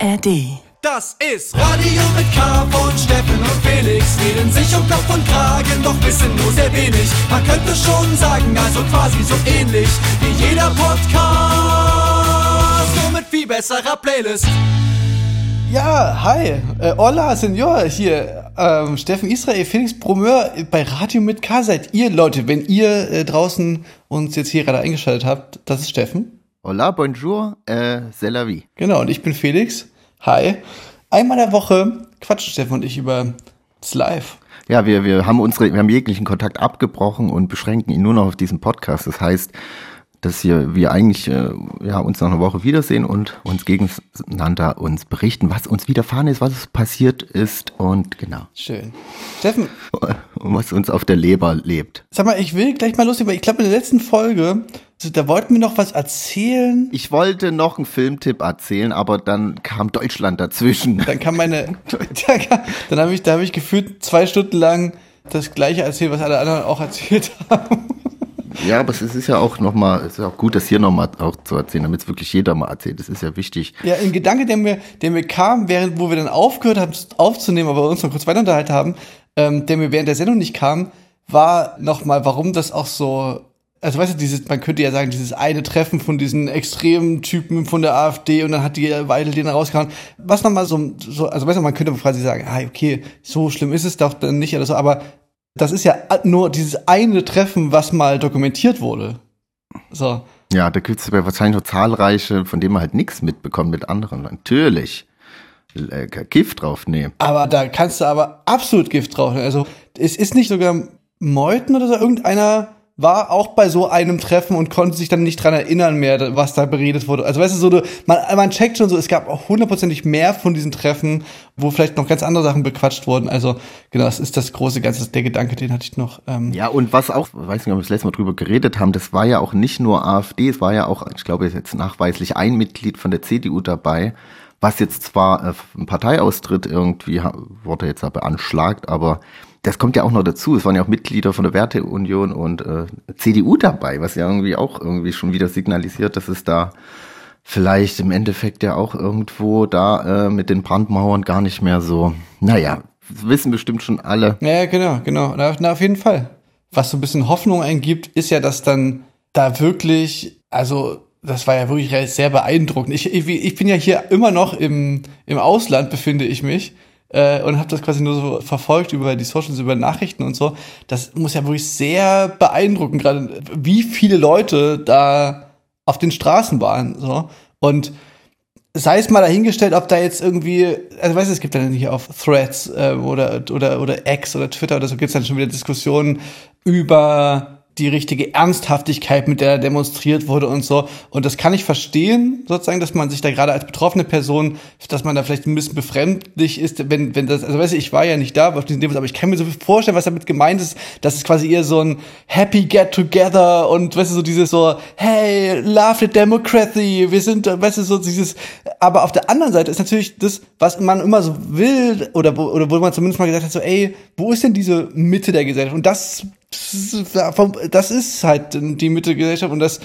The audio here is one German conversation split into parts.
ARD. Das ist Radio mit K von Steffen und Felix. Reden sich um Kopf und Kragen, doch wissen nur sehr wenig. Man könnte schon sagen, also quasi so ähnlich wie jeder Podcast. Nur mit viel besserer Playlist. Ja, hi. Äh, hola, Senor. Hier, ähm, Steffen Israel, Felix Bromeur bei Radio mit K seid ihr, Leute. Wenn ihr äh, draußen uns jetzt hier gerade eingeschaltet habt, das ist Steffen. Hola, bonjour, äh, c'est la vie. Genau, und ich bin Felix. Hi. Einmal der Woche quatschen Steffen und ich über das Live. Ja, wir, wir haben unsere, wir haben jeglichen Kontakt abgebrochen und beschränken ihn nur noch auf diesen Podcast. Das heißt, dass hier wir eigentlich äh, ja, uns nach einer Woche wiedersehen und uns gegeneinander uns berichten, was uns widerfahren ist, was passiert ist und genau. Schön. Steffen, Und was uns auf der Leber lebt. sag mal, ich will gleich mal los, weil ich glaube, in der letzten Folge, so, da wollten wir noch was erzählen. Ich wollte noch einen Filmtipp erzählen, aber dann kam Deutschland dazwischen. Dann kam meine, dann, kam- dann habe ich, da habe ich gefühlt zwei Stunden lang das gleiche erzählt, was alle anderen auch erzählt haben. Ja, aber es ist ja auch nochmal, es ist auch gut, das hier nochmal auch zu erzählen, damit es wirklich jeder mal erzählt. Das ist ja wichtig. Ja, ein Gedanke, der mir, der mir kam, während, wo wir dann aufgehört haben aufzunehmen, aber uns noch kurz weiter unterhalten haben, ähm, der mir während der Sendung nicht kam, war nochmal, warum das auch so, also weißt du, dieses, man könnte ja sagen, dieses eine Treffen von diesen extremen Typen von der AfD und dann hat die Weidel den rausgehauen. Was nochmal so, so, also weißt du, man könnte quasi sagen, ah, okay, so schlimm ist es doch dann nicht oder so, aber das ist ja nur dieses eine Treffen, was mal dokumentiert wurde. So. Ja, da gibt es wahrscheinlich noch zahlreiche, von denen man halt nichts mitbekommt mit anderen. Natürlich. Äh, Gift draufnehmen. Aber da kannst du aber absolut Gift drauf. nehmen. Also es ist nicht sogar Meuthen oder so. Irgendeiner war auch bei so einem Treffen und konnte sich dann nicht dran erinnern mehr, was da beredet wurde. Also weißt du, so man, man checkt schon so, es gab auch hundertprozentig mehr von diesen Treffen, wo vielleicht noch ganz andere Sachen bequatscht wurden. Also genau, das ist das große Ganze, der Gedanke, den hatte ich noch. Ähm, Ja, und was auch, weiß nicht, ob wir das letzte Mal drüber geredet haben, das war ja auch nicht nur AfD, es war ja auch, ich glaube jetzt nachweislich ein Mitglied von der CDU dabei, was jetzt zwar äh, ein Parteiaustritt irgendwie wurde jetzt aber anschlagt, aber das kommt ja auch noch dazu. Es waren ja auch Mitglieder von der Werteunion und äh, CDU dabei, was ja irgendwie auch irgendwie schon wieder signalisiert, dass es da vielleicht im Endeffekt ja auch irgendwo da äh, mit den Brandmauern gar nicht mehr so, naja, wissen bestimmt schon alle. Ja, genau, genau. Na, na, auf jeden Fall. Was so ein bisschen Hoffnung eingibt, ist ja, dass dann da wirklich, also das war ja wirklich sehr beeindruckend. Ich, ich, ich bin ja hier immer noch im, im Ausland, befinde ich mich. Äh, und habe das quasi nur so verfolgt über die Socials, über Nachrichten und so. Das muss ja wirklich sehr beeindrucken, gerade wie viele Leute da auf den Straßen waren. So. Und sei es mal dahingestellt, ob da jetzt irgendwie, also weißt du, es gibt dann hier auf Threads äh, oder, oder, oder X oder Twitter oder so gibt es dann schon wieder Diskussionen über die richtige Ernsthaftigkeit, mit der demonstriert wurde und so. Und das kann ich verstehen, sozusagen, dass man sich da gerade als betroffene Person, dass man da vielleicht ein bisschen befremdlich ist, wenn, wenn das, also weißt du, ich war ja nicht da auf diesen Demos, aber ich kann mir so vorstellen, was damit gemeint ist, dass es quasi eher so ein Happy Get Together und weißt du, so dieses so, hey, love the democracy, wir sind, weißt du, so dieses, aber auf der anderen Seite ist natürlich das, was man immer so will, oder oder wo man zumindest mal gesagt hat, so, ey, wo ist denn diese Mitte der Gesellschaft? Und das, das ist halt die Mitte der Gesellschaft und das,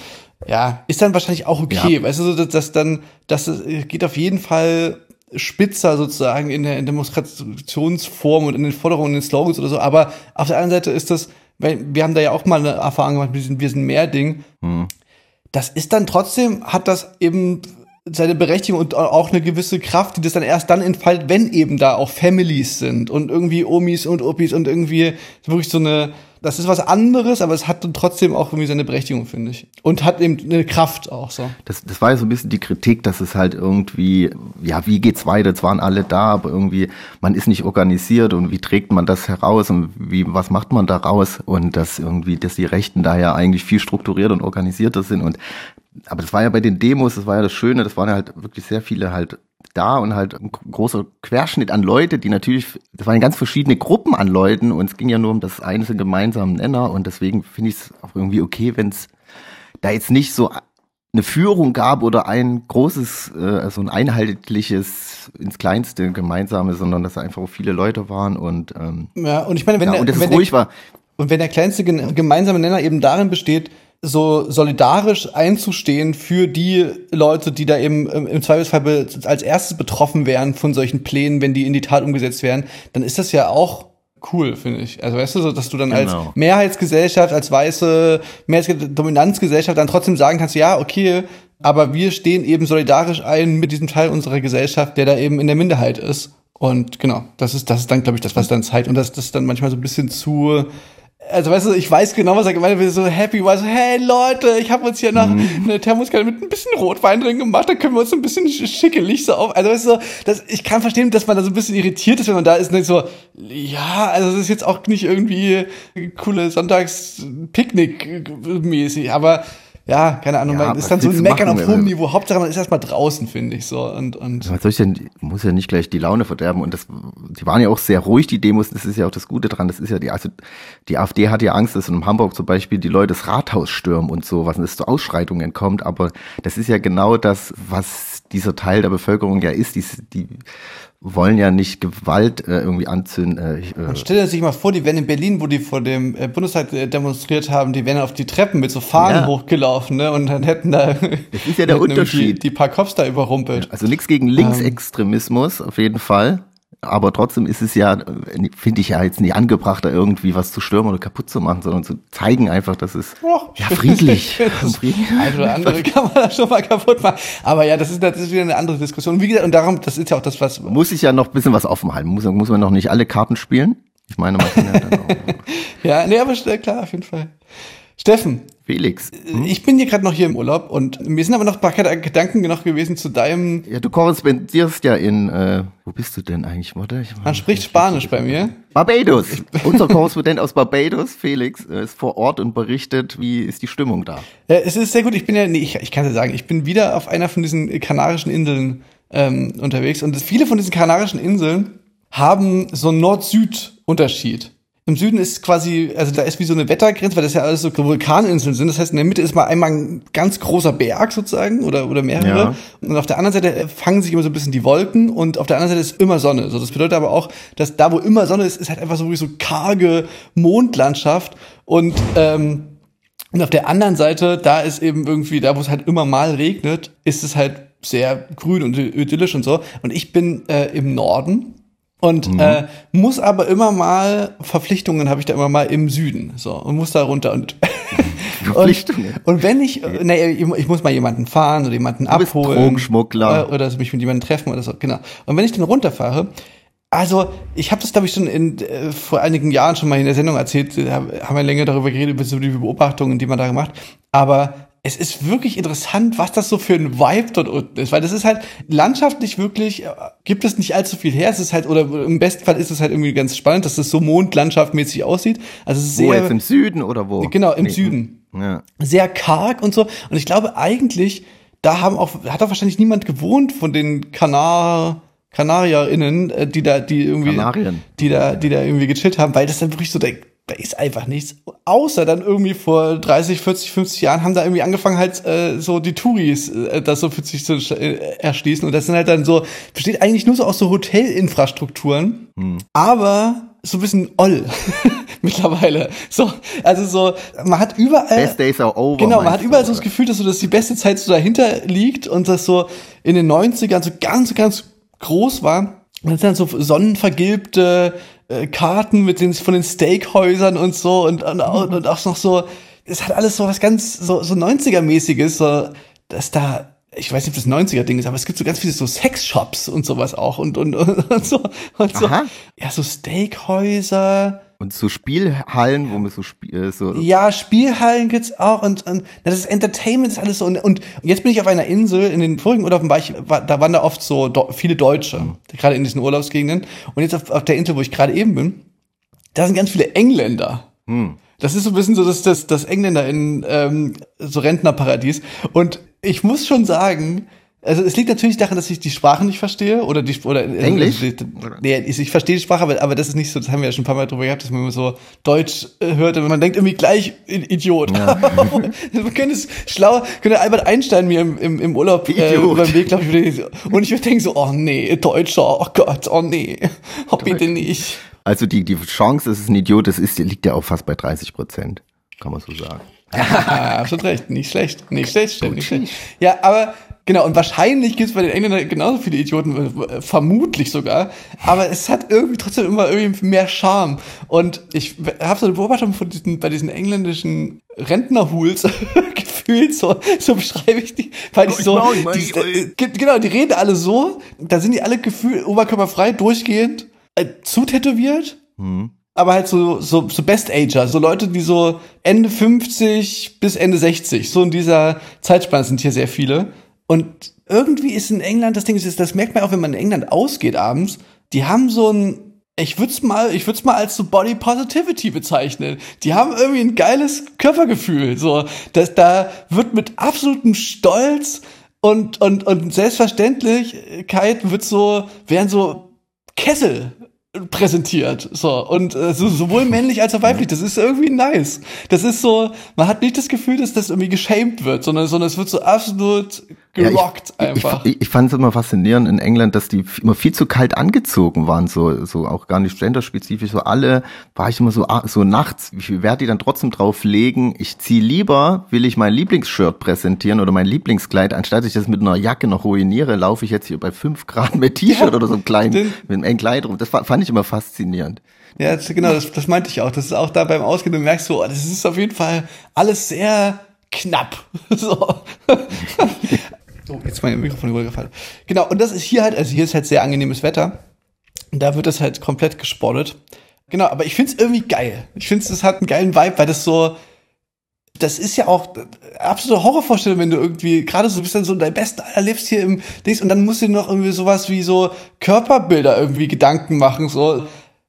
ja, ist dann wahrscheinlich auch okay, Ja. weißt du, dass, dass dann, das geht auf jeden Fall spitzer sozusagen in der Demonstrationsform und in den Forderungen, in den Slogans oder so, aber auf der anderen Seite ist das, weil wir haben da ja auch mal eine Erfahrung gemacht mit diesem Wir sind mehr Ding, das ist dann trotzdem, hat das eben seine Berechtigung und auch eine gewisse Kraft, die das dann erst dann entfaltet, wenn eben da auch Families sind und irgendwie Omis und Opis und irgendwie wirklich so eine, das ist was anderes, aber es hat trotzdem auch irgendwie seine Berechtigung, finde ich. Und hat eben eine Kraft auch so. Das, das war ja so ein bisschen die Kritik, dass es halt irgendwie, ja, wie geht's weiter? Jetzt waren alle da, aber irgendwie, man ist nicht organisiert und wie trägt man das heraus und wie, was macht man daraus? Und dass irgendwie, dass die Rechten da ja eigentlich viel strukturierter und organisierter sind und, aber das war ja bei den Demos, das war ja das Schöne, das waren ja halt wirklich sehr viele halt da und halt ein großer Querschnitt an Leute, die natürlich, das waren ganz verschiedene Gruppen an Leuten und es ging ja nur um das eine gemeinsame Nenner und deswegen finde ich es auch irgendwie okay, wenn es da jetzt nicht so eine Führung gab oder ein großes, äh, also ein einheitliches ins Kleinste gemeinsame, sondern dass da einfach viele Leute waren und ähm, Ja, und ich meine, wenn ja, der, und wenn es der, ruhig war. Und wenn der kleinste gemeinsame Nenner eben darin besteht, so solidarisch einzustehen für die Leute, die da eben im Zweifelsfall als erstes betroffen wären von solchen Plänen, wenn die in die Tat umgesetzt werden, dann ist das ja auch cool, finde ich. Also weißt du, so, dass du dann als Genau. Mehrheitsgesellschaft, als weiße Mehrheitsdominanzgesellschaft dann trotzdem sagen kannst, ja, okay, aber wir stehen eben solidarisch ein mit diesem Teil unserer Gesellschaft, der da eben in der Minderheit ist. Und genau, das ist, das ist dann, glaube ich, das, was dann zeigt. Und das, das ist dann manchmal so ein bisschen zu, also weißt du, ich weiß genau, was er gemeint hat, wir so happy war, so, hey Leute, ich habe uns hier noch eine Thermoskanne mit ein bisschen Rotwein drin gemacht, da können wir uns ein bisschen sch- schickelig so auf. Also weißt du, so, das, ich kann verstehen, dass man da so ein bisschen irritiert ist, wenn man da ist denkt so, ja, also das ist jetzt auch nicht irgendwie coole Sonntags-Picknick mäßig, aber ja, keine Ahnung, Ja, man ist dann so ein Meckern machen, auf hohem Niveau. Hauptsache, man ist erstmal draußen, finde ich so. Und, und Was soll ich denn, muss ja nicht gleich die Laune verderben und das, die waren ja auch sehr ruhig, die Demos, das ist ja auch das Gute dran, das ist ja die, also die AfD hat ja Angst, dass in Hamburg zum Beispiel die Leute das Rathaus stürmen und so, was es zu Ausschreitungen kommt, aber das ist ja genau das, was dieser Teil der Bevölkerung ja ist, die, die wollen ja nicht Gewalt äh, irgendwie anzünden, äh, äh, Stell dir sich mal vor, die wären in Berlin, wo die vor dem äh, Bundestag äh, demonstriert haben, die wären auf die Treppen mit so Fahnen Ja. hochgelaufen, ne? Und dann hätten da Das ist ja der Unterschied. Die, die paar Cops da überrumpelt. Also nichts gegen Ähm. Linksextremismus auf jeden Fall. Aber trotzdem ist es ja, finde ich ja jetzt nicht angebracht, da irgendwie was zu stürmen oder kaputt zu machen, sondern zu zeigen einfach, dass es Och, ja friedlich. friedlich. Ein oder andere kann man da schon mal kaputt machen. Aber ja, das ist, das ist wieder eine andere Diskussion. Wie gesagt, und darum, das ist ja auch das, was. Muss ich ja noch ein bisschen was offen halten. Muss, muss man noch nicht alle Karten spielen? Ich meine, man kann ja dann auch. Ja, nee, aber äh, klar, auf jeden Fall. Steffen, Felix. Hm? ich bin hier gerade noch hier im Urlaub und mir sind aber noch ein paar Gedanken noch gewesen zu deinem. Ja, du korrespondierst ja in, äh, wo bist du denn eigentlich? Warte, ich Man spricht Spanisch bei mir. Barbados. Unser Korrespondent aus Barbados, Felix, äh, ist vor Ort und berichtet, wie ist die Stimmung da? Ja, es ist sehr gut. Ich bin ja, nee, ich, ich kann ja sagen, ich bin wieder auf einer von diesen kanarischen Inseln ähm, unterwegs und viele von diesen kanarischen Inseln haben so einen Nord-Süd-Unterschied. Im Süden ist quasi, also da ist wie so eine Wettergrenze, weil das ja alles so Vulkaninseln sind. Das heißt, in der Mitte ist mal einmal ein ganz großer Berg sozusagen oder, oder mehrere. Ja. Und auf der anderen Seite fangen sich immer so ein bisschen die Wolken und auf der anderen Seite ist immer Sonne. So, das bedeutet aber auch, dass da, wo immer Sonne ist, ist halt einfach so wie so karge Mondlandschaft und ähm, und auf der anderen Seite, da ist eben irgendwie, da wo es halt immer mal regnet, ist es halt sehr grün und idyllisch und so. Und ich bin äh, im Norden und äh, muss aber immer mal, Verpflichtungen habe ich da immer mal im Süden. So, und muss da runter und Verpflichtungen? Und, und wenn ich, nee, ich, ich muss mal jemanden fahren oder jemanden Du bist abholen. Drogenschmuggler. Äh, oder mich mit jemandem treffen oder so, genau. Und wenn ich dann runterfahre, also ich habe das, glaube ich, schon in, äh, vor einigen Jahren schon mal in der Sendung erzählt, äh, haben wir länger darüber geredet, über so die Beobachtungen, die man da gemacht. Aber es ist wirklich interessant, was das so für ein Vibe dort unten ist, weil das ist halt landschaftlich wirklich, äh, gibt es nicht allzu viel her. Es ist halt, oder im besten Fall ist es halt irgendwie ganz spannend, dass es so mondlandschaftmäßig aussieht. Also es ist Wo sehr, jetzt im Süden oder wo? genau, im Nee. Süden Ja. sehr karg und so. Und ich glaube eigentlich, da haben auch, hat auch wahrscheinlich niemand gewohnt von den Kanar, KanarierInnen, äh, die da, die irgendwie, Kanarien. die da, die da irgendwie gechillt haben, weil das dann wirklich so, da, da ist einfach nichts. Außer dann irgendwie vor 30, 40, 50 Jahren haben da irgendwie angefangen halt äh, so die Touris äh, das so für sich zu äh, erschließen. Und das sind halt dann so, besteht eigentlich nur so aus so Hotelinfrastrukturen, aber so ein bisschen oll mittlerweile. So, also so, man hat überall. Best days are over. Genau, man hat überall so das? Gefühl, dass so dass die beste Zeit so dahinter liegt und das so in den 90ern so ganz, ganz groß war. Und dann sind dann so sonnenvergilbte äh, Karten mit den von den Steakhäusern und so und, und, und, und auch noch so, es hat alles so was ganz so, so 90er-mäßiges, so, dass da ich weiß nicht, ob das 90er-Ding ist, aber es gibt so ganz viele so Sexshops und sowas auch und, und, und, und so. Und so. Aha. Ja, so Steakhäuser. Und so Spielhallen, wo man so, Spiel, äh, so Ja, Spielhallen gibt's auch und, und das ist Entertainment ist alles so. Und, und jetzt bin ich auf einer Insel in den vorigen Urlauben war ich da waren da oft so viele Deutsche gerade in diesen Urlaubsgegenden. Und jetzt auf, auf der Insel wo ich gerade eben bin da sind ganz viele Engländer. Das ist so ein bisschen so das das, das Engländer in ähm, so Rentnerparadies. Und ich muss schon sagen also es liegt natürlich daran, dass ich die Sprache nicht verstehe oder die oder Englisch? Also, nee, ich, ich verstehe die Sprache, aber, aber das ist nicht so. Das haben wir ja schon ein paar Mal drüber gehabt, dass man immer so Deutsch äh, hört und man denkt irgendwie gleich Idiot. man könnte es schlau, könnte Albert Einstein mir im, im, im Urlaub äh, über den Weg, glaube ich, und ich würde denken so, oh nee, Deutscher, oh Gott, oh nee, oh bitte nicht. Also die, die Chance, dass es ein Idiot ist, ist, liegt ja auch fast bei 30 Prozent. Kann man so sagen. Ja, absolut recht. Nicht schlecht. Nicht schlecht, nicht schlecht. Ja, aber genau, und wahrscheinlich gibt es bei den Engländern genauso viele Idioten, äh, vermutlich sogar. Aber es hat irgendwie trotzdem immer irgendwie mehr Charme. Und ich habe so eine Beobachtung von diesen, bei diesen engländischen Rentnerhools gefühlt, so, so beschreibe ich die, weil die so, die, äh, genau, die reden alle so, da sind die alle gefühlt oberkörperfrei, durchgehend, äh, zutätowiert. Mhm aber halt so, so, so Best-Ager, so Leute, die so Ende 50 bis Ende 60, so in dieser Zeitspanne sind hier sehr viele. Und irgendwie ist in England, das Ding ist, das merkt man auch, wenn man in England ausgeht abends, die haben so ein, ich würde es mal, ich würde es mal als so Body Positivity bezeichnen. Die haben irgendwie ein geiles Körpergefühl, so, dass da wird mit absolutem Stolz und, und, und Selbstverständlichkeit wird so, werden so Kessel präsentiert. So. Und äh, so, sowohl männlich als auch weiblich. Das ist irgendwie nice. Das ist so, man hat nicht das Gefühl, dass das irgendwie geschämt wird, sondern, sondern es wird so absolut gerockt ja, ich, einfach. Ich, ich fand es immer faszinierend in England, dass die immer viel zu kalt angezogen waren, so, so auch gar nicht genderspezifisch. So alle war ich immer so, ah, so nachts, wie viel Wert die dann trotzdem drauf legen. Ich ziehe lieber, will ich mein Lieblingsshirt präsentieren oder mein Lieblingskleid, anstatt ich das mit einer Jacke noch ruiniere, laufe ich jetzt hier bei fünf Grad mit T-Shirt ja, oder so einem kleinen, mit einem engen Kleid rum. Das fand ich immer faszinierend. Ja, das, genau, das, das meinte ich auch. Das ist auch da beim Ausgehen, du merkst so, das ist auf jeden Fall alles sehr knapp. So. Oh, jetzt mein Mikrofon übergefallen. Genau, und das ist hier halt, also hier ist halt sehr angenehmes Wetter. Und da wird das halt komplett gespottet. Genau, aber ich find's irgendwie geil. Ich finde es hat einen geilen Vibe, weil das so, das ist ja auch absolute Horrorvorstellung, wenn du irgendwie gerade so bist dann so dein besten Alter lebst hier im Dings und dann musst du noch irgendwie sowas wie so Körperbilder irgendwie Gedanken machen, so.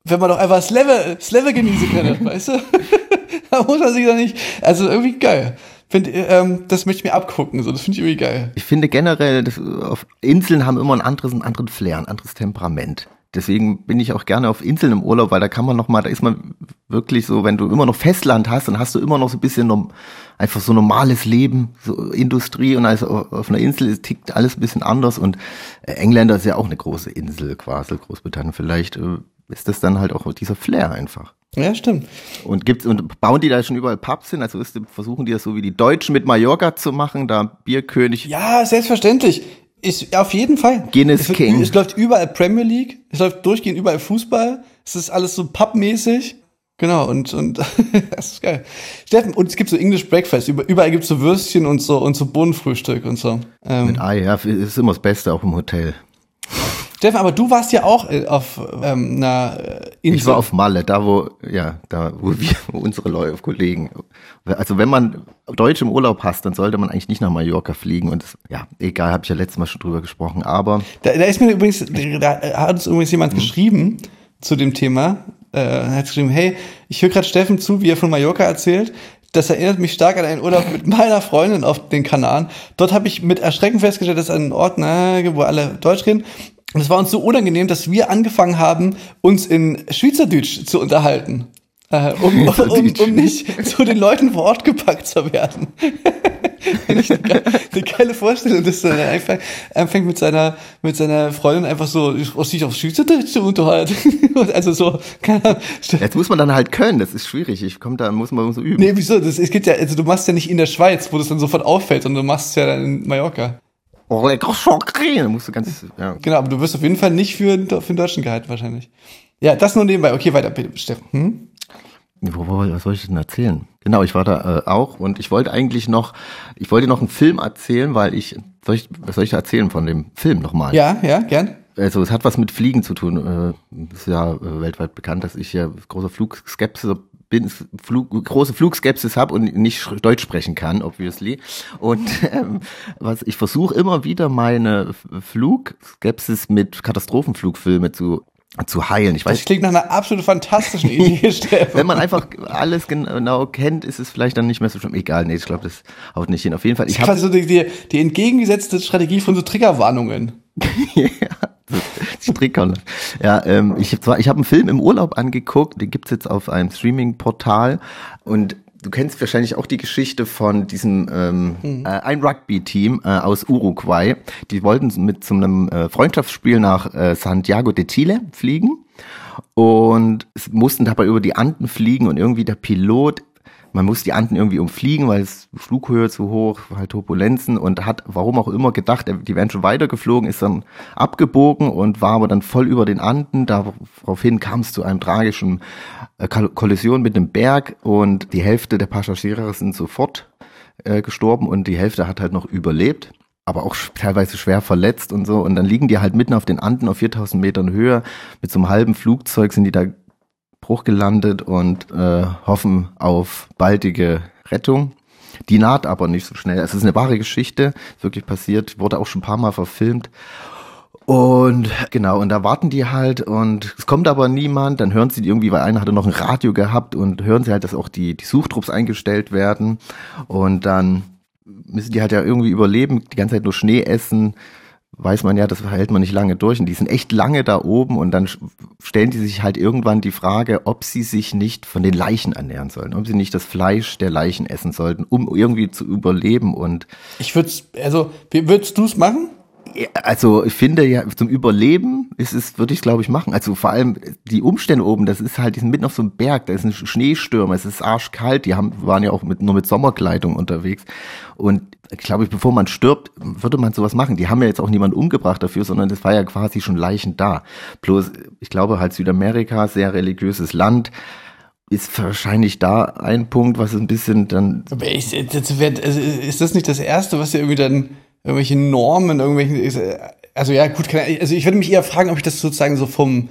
Wenn man doch einfach das Level, das Level genießen kann, weißt du? da muss man sich doch nicht, also irgendwie geil. Find, ähm, das möchte ich mir abgucken, so, das finde ich irgendwie geil. Ich finde generell, das, auf Inseln haben immer ein anderes, einen anderen Flair, ein anderes Temperament. Deswegen bin ich auch gerne auf Inseln im Urlaub, weil da kann man noch mal, da ist man wirklich so, wenn du immer noch Festland hast, dann hast du immer noch so ein bisschen einfach so normales Leben, so Industrie und also auf einer Insel tickt alles ein bisschen anders und äh, Engländer ist ja auch eine große Insel quasi, Großbritannien vielleicht äh, ist das dann halt auch dieser Flair einfach. Ja, stimmt. Und gibt's und bauen die da schon überall Pubs hin? Also ist, versuchen die das so wie die Deutschen mit Mallorca zu machen, da Bierkönig. Ja, selbstverständlich. Ist auf jeden Fall. Guinness es, King. Es läuft überall Premier League, es läuft durchgehend überall Fußball. Es ist alles so pubmäßig. Genau, und, und das ist geil. Steffen, und es gibt so English Breakfast, überall gibt es so Würstchen und so und so Bohnenfrühstück und so. Ähm, Mit Ei, ja, ist immer das Beste auch im Hotel. Steffen, aber du warst ja auch äh, auf ähm, einer äh, Insel. Ich war auf Malle, da wo, ja, da wo wir, wo unsere Leute, Kollegen. Also wenn man Deutsch im Urlaub hast, dann sollte man eigentlich nicht nach Mallorca fliegen. Und das, ja, egal, habe ich ja letztes Mal schon drüber gesprochen. Aber da, da ist mir übrigens, da hat uns übrigens jemand mhm. geschrieben zu dem Thema. Äh, hat geschrieben, hey, ich höre gerade Steffen zu, wie er von Mallorca erzählt. Das erinnert mich stark an einen Urlaub mit meiner Freundin auf den Kanaren. Dort habe ich mit Erschrecken festgestellt, dass ein Ort, na, wo alle Deutsch reden. Und es war uns so unangenehm, dass wir angefangen haben, uns in Schweizerdeutsch zu unterhalten. Äh, um, um, um, nicht zu den Leuten vor Ort gepackt zu werden. eine, geile, eine geile Vorstellung, dass er einfach anfängt mit seiner, mit seiner Freundin einfach so sich auf Schweizerdeutsch zu unterhalten. also so, keine Ahnung. Jetzt muss man dann halt können, das ist schwierig. Ich komme da, muss man so üben. Nee, wieso? Das, es geht ja, also du machst ja nicht in der Schweiz, wo das dann sofort auffällt, sondern du machst es ja dann in Mallorca. Oh, lecker Schockcreme. musst du ganz, ja. Genau, aber du wirst auf jeden Fall nicht für, für den Deutschen gehalten, wahrscheinlich. Ja, das nur nebenbei. Okay, weiter, bitte, Steffen. Hm? Was soll ich denn erzählen? Genau, ich war da äh, auch und ich wollte eigentlich noch, ich wollte noch einen Film erzählen, weil ich, soll ich, was soll ich da erzählen von dem Film nochmal? Ja, ja, gern. Also es hat was mit Fliegen zu tun. Äh, ist ja äh, weltweit bekannt, dass ich ja großer Flugskepsis bin, Flug, große Flugskepsis habe und nicht Deutsch sprechen kann, obviously. Und ähm, was ich versuche immer wieder meine Flugskepsis mit Katastrophenflugfilme zu zu heilen. Ich weiß, das klingt nach einer absolut fantastischen Idee, Stefan. Wenn man einfach alles genau kennt, ist es vielleicht dann nicht mehr so schlimm. Egal, nee, ich glaube, das haut nicht hin. Auf jeden Fall. Ich habe so die, die, die entgegengesetzte Strategie von so Triggerwarnungen. ja, Strickern. Ja, ähm, ich habe zwar, ich habe einen Film im Urlaub angeguckt, den gibt's jetzt auf einem Streaming-Portal und du kennst wahrscheinlich auch die Geschichte von diesem ähm, mhm. äh, ein Rugby-Team äh, aus Uruguay. Die wollten mit zu einem äh, Freundschaftsspiel nach äh, Santiago de Chile fliegen und mussten dabei über die Anden fliegen und irgendwie der Pilot man muss die Anden irgendwie umfliegen, weil es Flughöhe zu hoch, halt Turbulenzen und hat, warum auch immer, gedacht, die wären schon weitergeflogen, ist dann abgebogen und war aber dann voll über den Anden. Daraufhin kam es zu einem tragischen äh, Kollision mit einem Berg und die Hälfte der Passagiere sind sofort äh, gestorben und die Hälfte hat halt noch überlebt aber auch teilweise schwer verletzt und so. Und dann liegen die halt mitten auf den Anden auf 4000 Metern Höhe. Mit so einem halben Flugzeug sind die da Bruch gelandet und äh, hoffen auf baldige Rettung. Die naht aber nicht so schnell. Es ist eine wahre Geschichte, wirklich passiert, wurde auch schon ein paar Mal verfilmt. Und genau, und da warten die halt und es kommt aber niemand, dann hören sie irgendwie, weil einer hatte noch ein Radio gehabt und hören sie halt, dass auch die, die Suchtrupps eingestellt werden und dann müssen die halt ja irgendwie überleben, die ganze Zeit nur Schnee essen, weiß man ja, das hält man nicht lange durch. Und die sind echt lange da oben und dann stellen die sich halt irgendwann die Frage, ob sie sich nicht von den Leichen ernähren sollen, ob sie nicht das Fleisch der Leichen essen sollten, um irgendwie zu überleben. Und ich würde also, würdest du es machen? Also ich finde ja, zum Überleben ist es, würde ich glaube ich machen. Also vor allem die Umstände oben, das ist halt, die sind mitten auf so einem Berg, da ist ein Schneestürmer, es ist arschkalt, die haben, waren ja auch mit, nur mit Sommerkleidung unterwegs. Und glaube ich, bevor man stirbt, würde man sowas machen. Die haben ja jetzt auch niemand umgebracht dafür, sondern das war ja quasi schon Leichen da. Bloß, ich glaube halt Südamerika, sehr religiöses Land, ist wahrscheinlich da ein Punkt, was ein bisschen dann. Aber ich, das wär, also ist das nicht das Erste, was ja irgendwie dann irgendwelche Normen, irgendwelchen, also ja, gut, also ich würde mich eher fragen, ob ich das sozusagen so vom,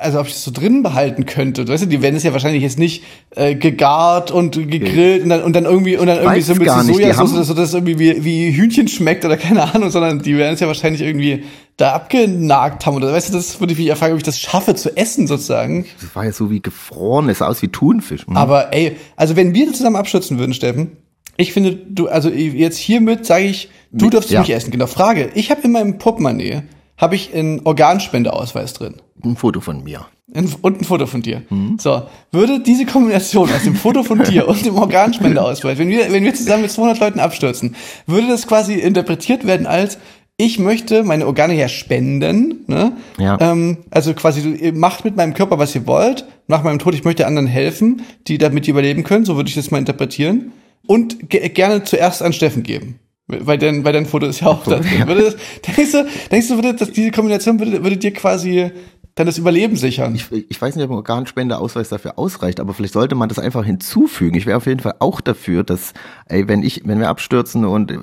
also ob ich das so drin behalten könnte. Weißt du, die werden es ja wahrscheinlich jetzt nicht äh, gegart und gegrillt und dann, und dann irgendwie und dann irgendwie so ein bisschen Sojasauce, dass das irgendwie wie, wie Hühnchen schmeckt oder keine Ahnung, sondern die werden es ja wahrscheinlich irgendwie da abgenagt haben oder weißt du, das würde ich mich fragen, ob ich das schaffe zu essen sozusagen. Das war ja so wie gefroren, es sah aus wie Thunfisch. Mhm. Aber ey, also wenn wir zusammen abschützen würden, Steffen, ich finde, du, also jetzt hiermit sage ich, du darfst ja. mich essen. Genau. Frage, ich habe in meinem Portemonnaie, habe ich einen Organspendeausweis drin. Ein Foto von mir. Und ein Foto von dir. Mhm. So, würde diese Kombination aus dem Foto von dir und dem Organspendeausweis, wenn wir, wenn wir zusammen mit 200 Leuten abstürzen, würde das quasi interpretiert werden als, ich möchte meine Organe ja spenden, ne? Ja. Ähm, also quasi, macht mit meinem Körper, was ihr wollt. Nach meinem Tod, ich möchte anderen helfen, die damit überleben können. So würde ich das mal interpretieren und ge gerne zuerst an Steffen geben. Weil dein, weil dein Foto ist ja auch da drin. Würde das, denkst du, denkst du, würde das, diese Kombination würde, würde dir quasi dann das Überleben sichern? Ich, ich weiß nicht, ob ein Organspendeausweis dafür ausreicht, aber vielleicht sollte man das einfach hinzufügen. Ich wäre auf jeden Fall auch dafür, dass, ey, wenn ich, wenn wir abstürzen und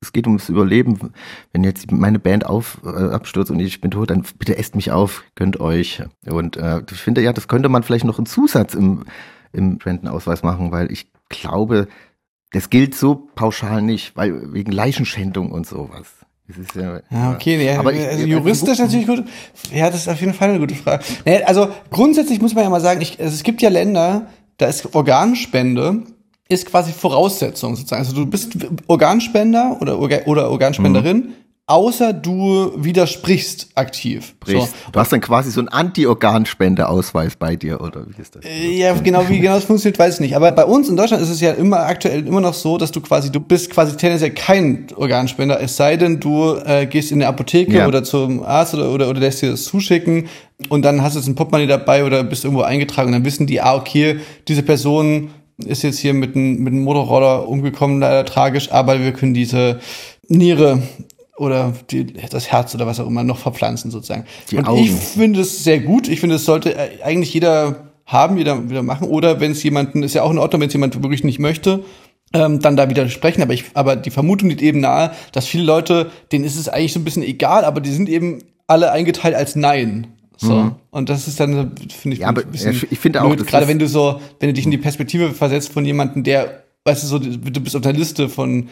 es geht ums Überleben, wenn jetzt meine Band auf, äh, abstürzt und ich bin tot, dann bitte esst mich auf, gönnt euch. Und äh, ich finde ja, das könnte man vielleicht noch einen Zusatz im, im Spendenausweis machen, weil ich glaube, das gilt so pauschal nicht, weil wegen Leichenschändung und sowas. Das ist ja, ja okay, ja, aber ich, also juristisch natürlich gut. Ja, das ist auf jeden Fall eine gute Frage. Naja, also grundsätzlich muss man ja mal sagen, ich, also es gibt ja Länder, da ist Organspende ist quasi Voraussetzung sozusagen. Also du bist Organspender oder, oder Organspenderin, mhm außer du widersprichst aktiv. So. Du hast dann quasi so einen Anti-Organspendeausweis bei dir, oder wie ist das? Äh, ja, genau, wie genau das funktioniert, weiß ich nicht. Aber bei uns in Deutschland ist es ja immer aktuell immer noch so, dass du quasi, du bist quasi tendenziell kein Organspender, es sei denn, du äh, gehst in eine Apotheke ja. oder zum Arzt oder, oder, oder lässt dir das zuschicken und dann hast du jetzt ein Portemonnaie dabei oder bist irgendwo eingetragen und dann wissen die, ah, okay, diese Person ist jetzt hier mit einem mit einem Motorroller umgekommen, leider tragisch, aber wir können diese Niere oder die, das Herz oder was auch immer noch verpflanzen sozusagen. Die und Augen. ich finde es sehr gut. Ich finde, es sollte äh, eigentlich jeder haben, jeder wieder machen. Oder wenn es jemanden, ist ja auch in Ordnung, wenn es jemand wirklich nicht möchte, ähm, dann da wieder sprechen. Aber ich, aber die Vermutung liegt eben nahe, dass viele Leute, denen ist es eigentlich so ein bisschen egal, aber die sind eben alle eingeteilt als Nein. So. Mhm. Und das ist dann, finde ich, ja, aber ein bisschen ich finde auch, gerade wenn du so, wenn du dich in die Perspektive versetzt von jemandem, der weißt du, so, du bist auf der Liste von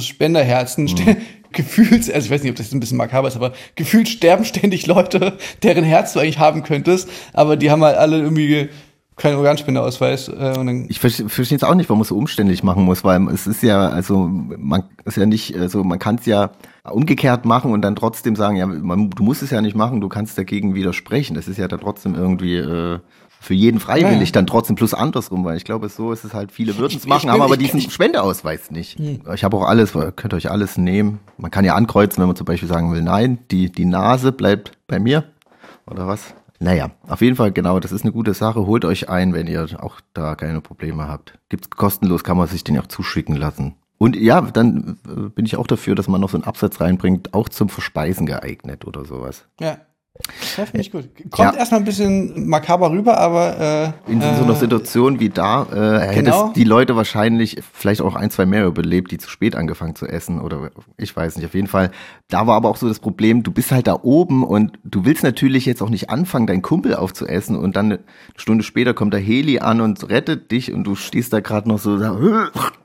Spenderherzen, mhm. Gefühlt, also ich weiß nicht, ob das ein bisschen makaber ist, aber gefühlt sterben ständig Leute, deren Herz du eigentlich haben könntest, aber die haben halt alle irgendwie keinen Organspendeausweis. Äh, und dann ich verstehe es auch nicht, warum es so umständlich machen muss, weil es ist ja, also man ist ja nicht, also man kann es ja umgekehrt machen und dann trotzdem sagen, ja, man, du musst es ja nicht machen, du kannst dagegen widersprechen. Das ist ja dann trotzdem irgendwie äh, für jeden freiwillig ja. dann trotzdem plus andersrum, weil ich glaube, so ist es halt, viele würden es machen, bin, haben aber diesen ich, Spendeausweis nicht. Hm. Ich habe auch alles, könnt euch alles nehmen. Man kann ja ankreuzen, wenn man zum Beispiel sagen will, nein, die, die Nase bleibt bei mir oder was. Naja, auf jeden Fall, genau, das ist eine gute Sache. Holt euch ein, wenn ihr auch da keine Probleme habt. Gibt's kostenlos, kann man sich den auch zuschicken lassen. Und ja, dann äh, bin ich auch dafür, dass man noch so einen Absatz reinbringt, auch zum Verspeisen geeignet oder sowas. Ja. Das finde ich gut. Kommt Ja. erstmal ein bisschen makaber rüber, aber äh, In so einer äh, Situation wie da äh, hätten Genau. die Leute wahrscheinlich vielleicht auch ein, zwei mehr überlebt, die zu spät angefangen zu essen oder ich weiß nicht. Auf jeden Fall, da war aber auch so das Problem, du bist halt da oben und du willst natürlich jetzt auch nicht anfangen, deinen Kumpel aufzuessen und dann eine Stunde später kommt der Heli an und rettet dich und du stehst da gerade noch so da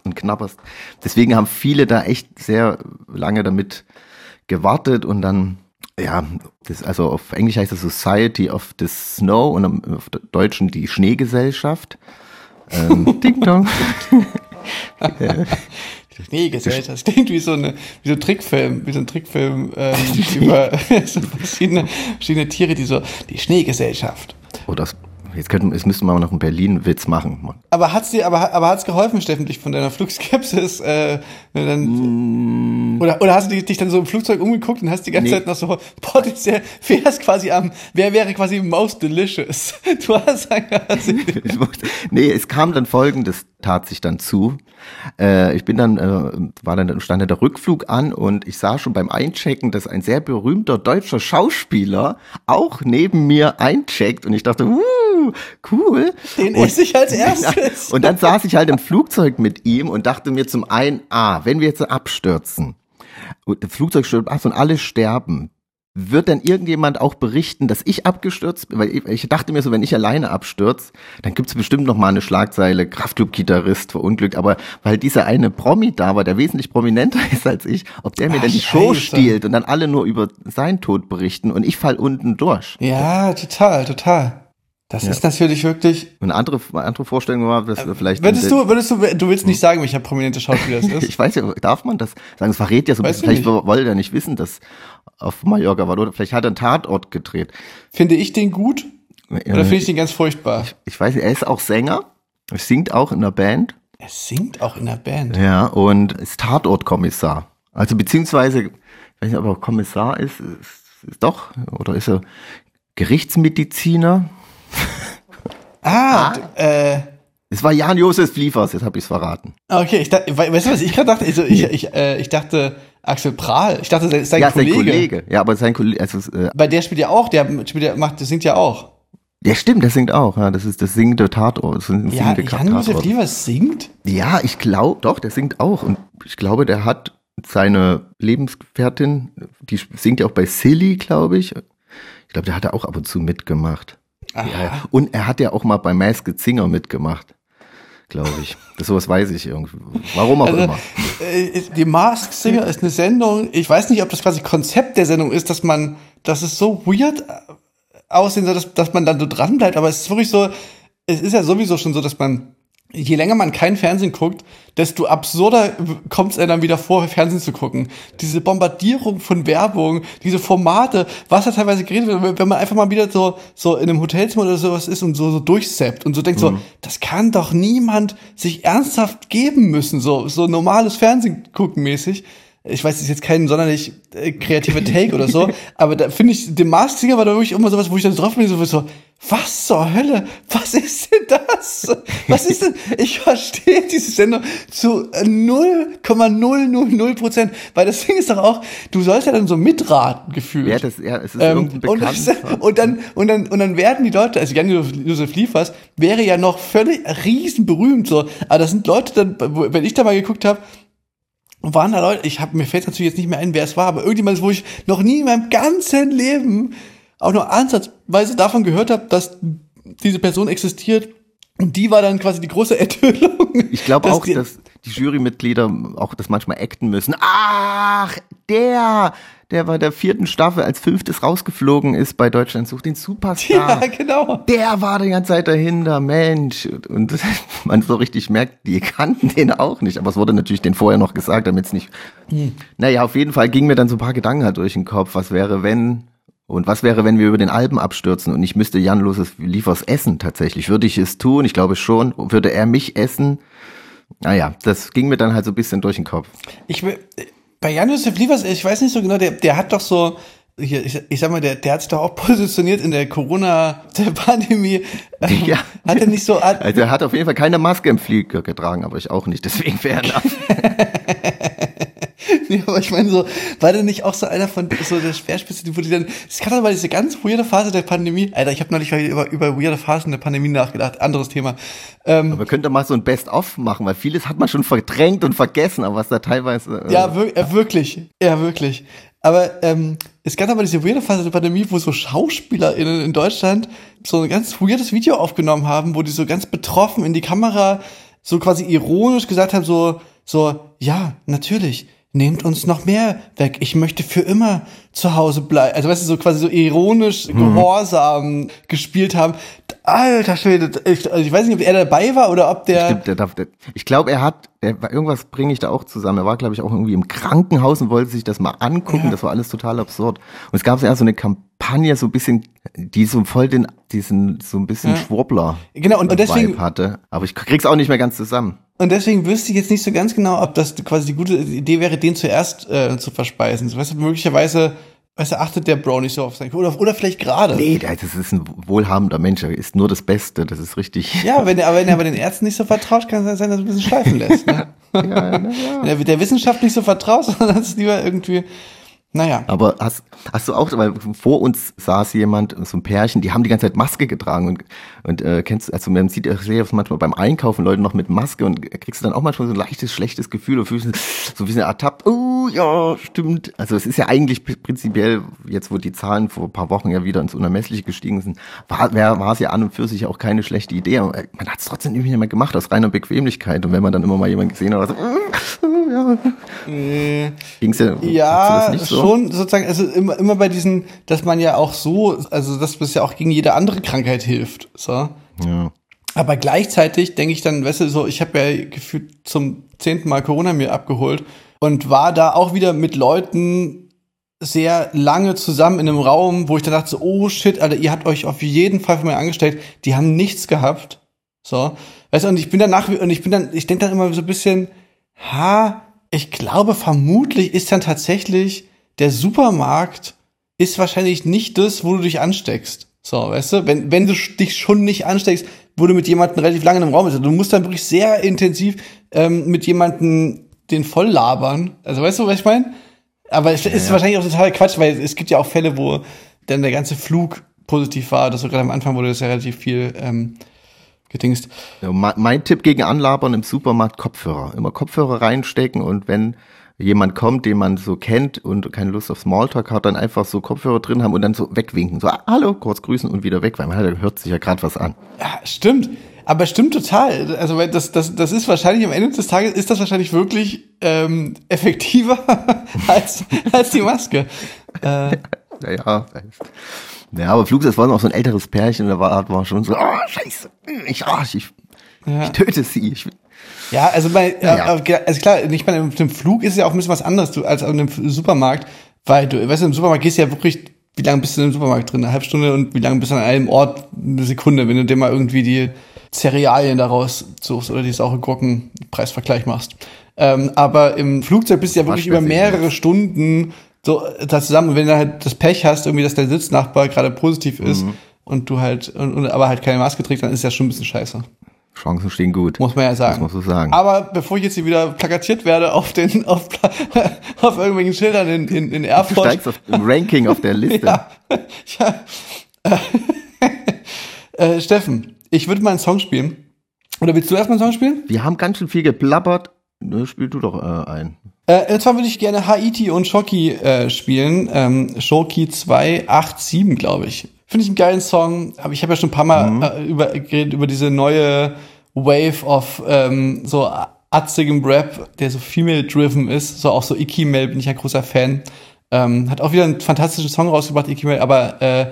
und knapperst. Deswegen haben viele da echt sehr lange damit gewartet und dann ja, das, also auf Englisch heißt das Society of the Snow und auf Deutschen die Schneegesellschaft. Ähm, Ding Dong. Nee, Gesellschaft. Das klingt wie so, eine, wie so ein Trickfilm, wie so ein Trickfilm ähm, über so verschiedene, verschiedene Tiere, die so, die Schneegesellschaft. Oder das, jetzt, könnten, jetzt müssten wir mal noch einen Berlin-Witz machen. Aber hat's dir, aber, aber hat's geholfen, Steffen, dich von deiner Flugskepsis, äh, du dann, oder, oder hast du dich, dann so im Flugzeug umgeguckt und hast die ganze Nee. Zeit noch so, potenziell, wer ist quasi am, wer wäre quasi most delicious? Du hast Ich muss- nee, es kam dann folgendes, tat sich dann zu. Äh, ich bin dann, äh, war dann, stand dann der Rückflug an und ich sah schon beim Einchecken, dass ein sehr berühmter deutscher Schauspieler auch neben mir eincheckt und ich dachte, uh, cool. Den und, esse ich als erstes. Und dann saß ich halt im Flugzeug mit ihm und dachte mir zum einen, ah, wenn wir jetzt abstürzen und das Flugzeug stürzt ab und alle sterben, wird dann irgendjemand auch berichten, dass ich abgestürzt bin? Weil ich, ich dachte mir so, wenn ich alleine abstürze, dann gibt's bestimmt noch mal eine Schlagzeile, Kraftclub-Gitarrist verunglückt. Aber weil dieser eine Promi da war, der wesentlich prominenter ist als ich, ob der mir Ach, dann die Show stiehlt und dann alle nur über seinen Tod berichten und ich fall unten durch. ja, total, total. Das ist natürlich wirklich, eine andere, eine andere Vorstellung war, dass wir vielleicht... würdest du, würdest du, du willst nicht sagen, welcher prominente Schauspieler es ist? Ich weiß ja, darf man das sagen? Es verrät ja so ein Weiß bisschen. ich Vielleicht wollte er nicht wissen, dass auf Mallorca war. Oder vielleicht hat er einen Tatort gedreht. Finde ich den gut? Oder finde ich den ganz furchtbar? Ich weiß, nicht, er ist auch Sänger. Er singt auch in der Band. Er singt auch in der Band. Ja, und ist Tatortkommissar. Also beziehungsweise, ich weiß nicht, ob er Kommissar ist, ist, ist doch, oder ist er Gerichtsmediziner? Ah, d- äh, Es war Jan-Josef Liefers, jetzt habe ich es verraten. okay, ich dachte, we- weißt du, was ich gerade dachte? Also ich, ich, äh, ich dachte Axel Prahl. Ich dachte, ist sein ja, Kollege. sein Kollege. Ja, aber sein Kollege, also, äh, Bei der spielt ja auch, der spielt ja, macht, singt ja auch. ja stimmt, der singt auch. Ja, das ist das singende Tatort. Das ein Ja, singende Jan-Josef Tatort. Liefers singt? Ja, ich glaube, doch, der singt auch. Und ich glaube, der hat seine Lebensgefährtin, die singt ja auch bei Silly, glaube ich. Ich glaube, der hat da auch ab und zu mitgemacht. Ja, und er hat ja auch mal bei Masked Singer mitgemacht, glaube ich. Das sowas weiß ich irgendwie. Warum auch Also, immer. äh, die Mask Singer ist eine Sendung. Ich weiß nicht, ob das quasi Konzept der Sendung ist, dass man, dass es so weird äh, aussehen soll, dass, dass man dann so dran bleibt. Aber es ist wirklich so, es ist ja sowieso schon so, dass man, je länger man kein Fernsehen guckt, desto absurder kommt es einem dann wieder vor, Fernsehen zu gucken. Diese Bombardierung von Werbung, diese Formate, was da teilweise geredet wird, wenn man einfach mal wieder so, so in einem Hotelzimmer oder sowas ist und so, so durchsappt und so denkt so, das kann doch niemand sich ernsthaft geben müssen, so, so normales Fernsehen gucken mäßig. Ich weiß, das ist jetzt kein sonderlich äh, kreativer Take oder so, aber da finde ich, The Masked Singer war da wirklich immer sowas, wo ich dann drauf bin, so, so, was zur Hölle? Was ist denn das? Was ist denn? Ich verstehe diese Sendung zu äh, 0,000 Prozent, weil das Ding ist doch auch, du sollst ja dann so mitraten gefühlt. Ja, das, ja, es ist Ähm, irgendein und, das, und, dann, und, dann, und dann werden die Leute, also Jan-Josef Liefers wäre ja noch völlig riesenberühmt, so. Aber das sind Leute dann, wenn ich da mal geguckt habe, waren da Leute, ich habe mir fällt natürlich jetzt nicht mehr ein, wer es war, aber irgendjemand, wo ich noch nie in meinem ganzen Leben auch nur ansatzweise davon gehört habe, dass diese Person existiert. Und die war dann quasi die große Enthüllung. Ich glaube auch, die- dass die Jurymitglieder auch das manchmal acten müssen. Ach, der, der bei der vierten Staffel als fünftes rausgeflogen ist bei Deutschland sucht den Superstar. Ja, genau. Der war die ganze Zeit dahinter, Mensch. Und man so richtig merkt, die kannten den auch nicht. Aber es wurde natürlich den vorher noch gesagt, damit es nicht. Naja, auf jeden Fall gingen mir dann so ein paar Gedanken halt durch den Kopf. Was wäre, wenn. Und was wäre, wenn wir über den Alpen abstürzen und ich müsste Jan Loses Liefers essen tatsächlich? Würde ich es tun? Ich glaube schon. Würde er mich essen? Naja, das ging mir dann halt so ein bisschen durch den Kopf. Ich will, bei Jan-Josef Liefers, ich weiß nicht so genau, der, der hat doch so, hier, ich, ich sag mal, der, der hat sich doch auch positioniert in der Corona-Pandemie. Ähm, Ja. Hat er nicht so, hat, Also er hat auf jeden Fall keine Maske im Flieger getragen, aber ich auch nicht, deswegen fair enough. Nee, aber ich meine so, war der nicht auch so einer von so der Speerspitze, die wurde dann, es kann doch mal diese ganz weirde Phase der Pandemie, Alter, ich habe neulich über, über weirde Phasen der Pandemie nachgedacht, anderes Thema. Ähm, Aber könnte mal so ein Best-of machen, weil vieles hat man schon verdrängt und vergessen, aber was da teilweise. äh, ja, wir, äh, wirklich, ja, wirklich. Aber ähm, es gab aber diese weirde Phase der Pandemie, wo so SchauspielerInnen in Deutschland so ein ganz weirdes Video aufgenommen haben, wo die so ganz betroffen in die Kamera so quasi ironisch gesagt haben, so, so, ja, natürlich, nehmt uns noch mehr weg. Ich möchte für immer zu Hause bleiben. Also weißt du, so quasi so ironisch, gehorsam gespielt haben. Alter Schwede, ich, also ich weiß nicht, ob er dabei war oder ob der. Stimmt, der darf, der, ich glaube, er hat, war- irgendwas bringe ich da auch zusammen. Er war, glaube ich, auch irgendwie im Krankenhaus und wollte sich das mal angucken. Ja. Das war alles total absurd. Und es gab ja so eine Kampagne, so ein bisschen, die so voll den, diesen, so ein bisschen Ja. Schwurbler Genau, und- und deswegen- Vibe hatte. Aber ich krieg's auch nicht mehr ganz zusammen. Und deswegen wüsste ich jetzt nicht so ganz genau, ob das quasi die gute Idee wäre, den zuerst äh, zu verspeisen. So, Weißt du, möglicherweise, weißt du, achtet der Bro nicht so auf sein oder oder vielleicht gerade. Nee, das ist ein wohlhabender Mensch. Er ist nur das Beste. Das ist richtig. Ja, wenn er, aber wenn er aber den Ärzten nicht so vertraut, kann es sein, dass er ein bisschen schleifen lässt. Ne? Ja, na ja. Wenn er der Wissenschaft nicht so vertraut, sondern das ist lieber irgendwie, naja. Aber hast, hast du auch, weil vor uns saß jemand, so ein Pärchen, die haben die ganze Zeit Maske getragen und, und äh, kennst du, also man sieht ja sehr oft manchmal beim Einkaufen Leute noch mit Maske und kriegst du dann auch manchmal so ein leichtes, schlechtes Gefühl und fühlst so wie so eine ertappt, oh ja, stimmt. Also es ist ja eigentlich prinzipiell, jetzt wo die Zahlen vor ein paar Wochen ja wieder ins Unermessliche gestiegen sind, war, war es ja an und für sich auch keine schlechte Idee. Aber man hat es trotzdem irgendwie nicht mehr gemacht, aus reiner Bequemlichkeit. Und wenn man dann immer mal jemanden gesehen hat, so, mm, ja, Äh, ging's ja, Ja, das nicht so? Schon sozusagen, also immer, immer bei diesen, dass man ja auch so, also dass das ja auch gegen jede andere Krankheit hilft. So. Ja. Aber gleichzeitig denke ich dann, weißt du, so, ich habe ja gefühlt zum zehnten Mal Corona mir abgeholt und war da auch wieder mit Leuten sehr lange zusammen in einem Raum, wo ich dann dachte, so, oh shit, Alter, ihr habt euch auf jeden Fall von mir angesteckt, die haben nichts gehabt. So. Weißt du, und ich bin danach, und ich bin dann, ich denke dann immer so ein bisschen, ha, ich glaube, vermutlich ist dann tatsächlich der Supermarkt ist wahrscheinlich nicht das, wo du dich ansteckst. So, weißt du, wenn, wenn du dich schon nicht ansteckst, wo du mit jemandem relativ lange einem Raum bist, du musst dann wirklich sehr intensiv ähm, mit jemandem den voll labern. Also, weißt du, was ich meine? Aber es ist wahrscheinlich auch total Quatsch, weil es gibt ja auch Fälle, wo dann der ganze Flug positiv war. Das so gerade am Anfang wurde das ja relativ viel ähm, gedingst. Ja, mein, mein Tipp gegen Anlabern im Supermarkt Kopfhörer. Immer Kopfhörer reinstecken und wenn jemand kommt, den man so kennt und keine Lust auf Smalltalk hat, dann einfach so Kopfhörer drin haben und dann so wegwinken. So, hallo, kurz grüßen und wieder weg, weil man hat- hört sich ja gerade was an. Ja, stimmt. Aber stimmt total. Also weil das, das, das ist wahrscheinlich am Ende des Tages ist das wahrscheinlich wirklich ähm, effektiver als, als die Maske. Äh, Naja, ja, aber Flug, das war noch so ein älteres Pärchen, da war, war schon so, ah, scheiße, ich, ah, ich, Ja. ich töte sie. Ich, ja, also bei, Ja. äh, also klar, ich meine, auf dem Flug ist ja auch ein bisschen was anderes als auf einem Supermarkt, weil du, weißt du, im Supermarkt gehst du ja wirklich, wie lange bist du im Supermarkt drin? Eine halbe Stunde und wie lange bist du an einem Ort? Eine Sekunde, wenn du dir mal irgendwie die Cerealien daraus suchst oder die saure Gurken Preisvergleich machst. Ähm, aber im Flugzeug bist du ja wirklich über mehrere Stunden so äh, da zusammen. Und wenn du halt das Pech hast, irgendwie, dass dein Sitznachbar gerade positiv ist und du halt, und, und, aber halt keine Maske trägt, dann ist ja schon ein bisschen scheiße. Chancen stehen gut. Muss man ja sagen. Muss man sagen. Aber bevor ich jetzt hier wieder plakatiert werde auf den, auf, auf irgendwelchen Schildern in, in, in Du Erfurt. steigst auf im Ranking auf der Liste. Ja, ja. äh, Steffen, ich würde mal einen Song spielen. Oder willst du erstmal einen Song spielen? Wir haben ganz schön viel geplappert. Ne, spiel du doch äh, ein. Äh, und zwar würde ich gerne Haiti und Shoki äh, spielen. Ähm, Shoki 287, glaube ich. Finde ich einen geilen Song. Aber ich habe ja schon ein paar Mal äh, über, geredet über diese neue Wave of ähm, so atzigem Rap, der so female-driven ist. So auch so Icky Mel bin ich ein großer Fan. Ähm, hat auch wieder einen fantastischen Song rausgebracht, Icky Mel, aber äh,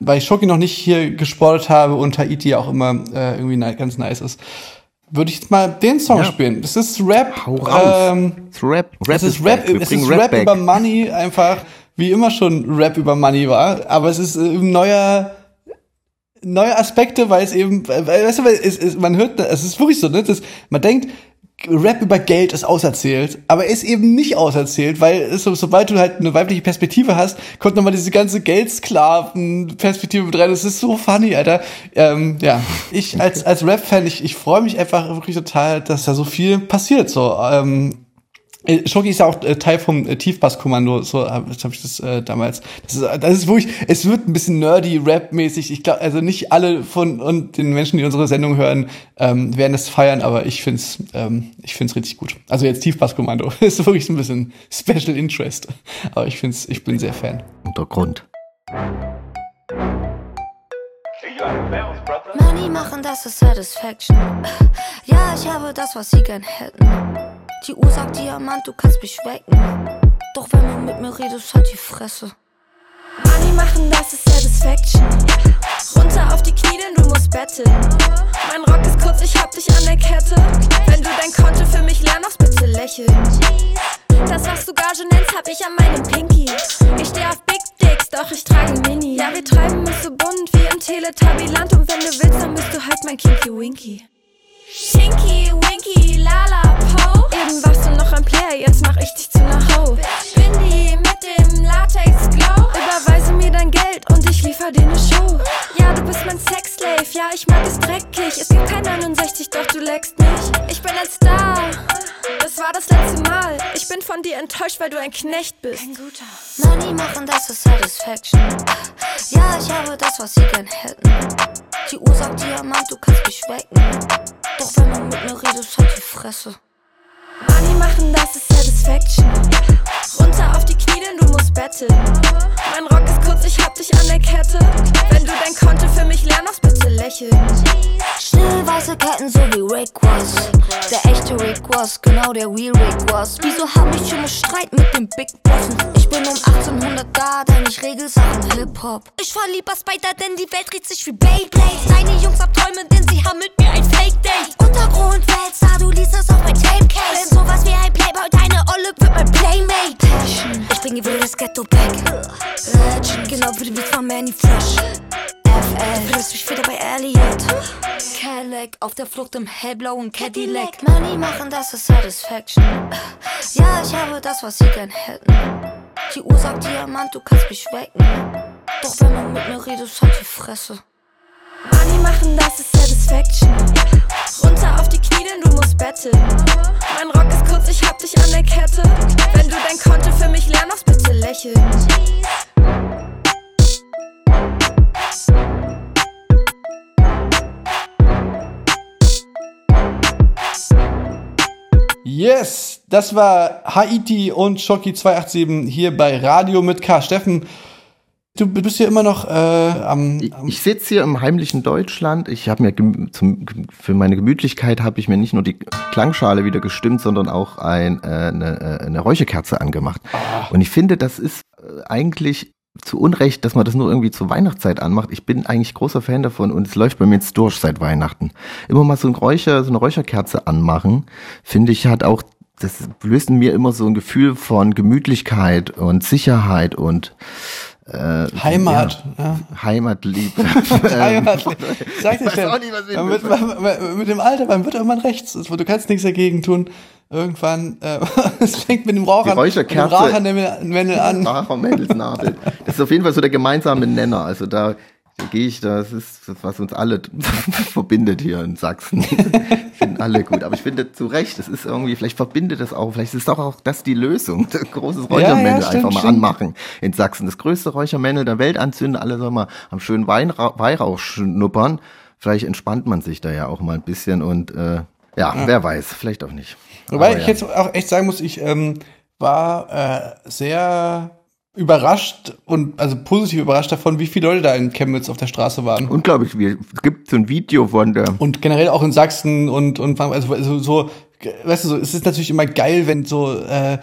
weil ich Shoki noch nicht hier gesportet habe und Haiti auch immer äh, irgendwie ganz nice ist, würde ich jetzt mal den Song Ja. spielen. Das ist Rap. Hau raus. Ähm, Es ist Rap. Rap es ist Rap, es ist Rap, back. über Money einfach, wie immer schon Rap über Money war, aber es ist äh, ein neuer, neue Aspekte, weil es eben, weißt du, weil es, es, man hört, es ist wirklich so, ne, das, man denkt, Rap über Geld ist auserzählt, aber er ist eben nicht auserzählt, weil so, sobald du halt eine weibliche Perspektive hast, kommt nochmal diese ganze Geldsklaven-Perspektive mit rein. Das ist so funny, Alter. Ähm, ja, ich als, als Rap-Fan, ich, ich freue mich einfach wirklich total, dass da so viel passiert. So, ähm, äh, Schoki ist ja auch äh, Teil vom äh, Tiefbasskommando, so habe hab ich das äh, damals. Das ist, das ist wirklich, es wird ein bisschen nerdy, rap-mäßig. Ich glaube, also nicht alle von und den Menschen, die unsere Sendung hören, ähm, werden es feiern, aber ich find's, ähm, ich find's richtig gut. Also jetzt Tiefbasskommando ist wirklich ein bisschen Special Interest, aber ich find's, ich bin sehr Fan. Untergrund. Money machen, das ist Satisfaction. Ja, ich habe das, was sie gern hätten. Die Uhr sagt Diamant, du kannst mich wecken. Doch wenn du mit mir redest, halt die Fresse. Money machen, das ist Satisfaction. Runter auf die Knie, denn du musst betteln. Mein Rock ist kurz, ich hab dich an der Kette. Wenn du dein Konto für mich leer machst, bitte lächeln. Das, was du Gage nennst, hab ich an meinem Pinky. Ich steh auf Big Dicks, doch ich trage Mini. Ja, wir treiben es so bunt wie im Teletubbyland. Und wenn du willst, dann bist du halt mein Kinky Winky. Tinky, Winky, Lala, Po. Eben warst du noch ein Player, jetzt mach ich dich zu einer Ho. Bin die mit dem Latex-Glow. Überweise mir dein Geld und ich liefer dir ne Show. Ja, du bist mein Sexslave, ja, ich mag es dreckig. Es gibt kein 69, doch du leckst mich. Ich bin ein Star, das war das letzte Mal. Ich bin von dir enttäuscht, weil du ein Knecht bist. Ein guter. Money machen, das ist Satisfaction. Ja, ich habe das, was sie gern hätten. Die Uhr sagt Diamant, du kannst mich wecken. Doch wenn du mit mir redest, halt die Fresse. Money machen, das ist Satisfaction. Runter auf die Knie, denn du musst betteln. Mein Rock ist kurz, ich hab dich an der Kette. Wenn du dein Konto für mich leer machst, bitte lächeln. Schnell weiße Ketten, so wie Rick was. Der echte Rick was, genau der Real Rick was. Wieso hab ich schon Streit mit dem Big Bossen? Ich bin um 1800 da, denn ich regel Sachen Hip-Hop. Ich fahr lieber Spider, denn die Welt dreht sich wie Beyblade. Deine Jungs abträumen, denn sie haben mit Ghetto back. Legend, genau wie die Beats von Manny Fresh. FL, findest mich wieder bei Elliot. Cadillac, auf der Flucht im hellblauen Cadillac. Money machen, das ist Satisfaction. Ja, ich habe das, was sie gern hätten. Die Uhr sagt Diamant, du kannst mich wecken. Doch wenn du mit mir redest, halt die Fresse. Money machen, das ist Satisfaction. Runter auf die Knie, denn du musst betteln. Mein Rock ist kurz, ich hab dich an der Kette. Wenn du dein Konto für mich leer machst, bitte lächeln. Yes, das war Haiti und Shoki 287 hier bei Radio mit K. Steffen, du bist ja immer noch äh, am, am Ich sitze hier im heimlichen Deutschland. Ich habe mir zum, für meine Gemütlichkeit habe ich mir nicht nur die Klangschale wieder gestimmt, sondern auch ein, äh, eine, äh, eine Räucherkerze angemacht. Und ich finde, das ist äh, eigentlich zu Unrecht, dass man das nur irgendwie zur Weihnachtszeit anmacht. Ich bin eigentlich großer Fan davon und es läuft bei mir jetzt durch seit Weihnachten. Immer mal so ein Räucher, so eine Räucherkerze anmachen, finde ich, hat auch, das löst in mir immer so ein Gefühl von Gemütlichkeit und Sicherheit und äh, Heimat. Ja. ja, Heimatliebe. Heimat. Sag dir weiß auch nicht, was ich wird, man, man, mit dem Alter, man wird irgendwann rechts. Du kannst nichts dagegen tun. Irgendwann, äh, es fängt mit dem Rauch an, mit dem Räucherkerze- Rauchernwendel an. Vom Mädelsnabel. Das ist auf jeden Fall so der gemeinsame Nenner. Also da gehe ich, das ist das, was uns alle verbindet hier in Sachsen. finden alle gut. Aber ich finde zu Recht, es ist irgendwie, vielleicht verbindet das auch, vielleicht ist doch auch das die Lösung. Ein großes Räuchermännel ja, stimmt, einfach mal stimmt. anmachen in Sachsen. Das größte Räuchermännel der Welt anzünden, alle sollen mal am schönen Weinra Weihrauch schnuppern. Vielleicht entspannt man sich da ja auch mal ein bisschen und äh, ja, wer weiß, vielleicht auch nicht. Wobei Aber ich ja. jetzt auch echt sagen muss, ich ähm, war äh, sehr überrascht und also positiv überrascht davon, wie viele Leute da in Chemnitz auf der Straße waren. Unglaublich, wie, es gibt so ein Video von der Und generell auch in Sachsen und, und also, also so, weißt du, so, es ist natürlich immer geil, wenn so äh,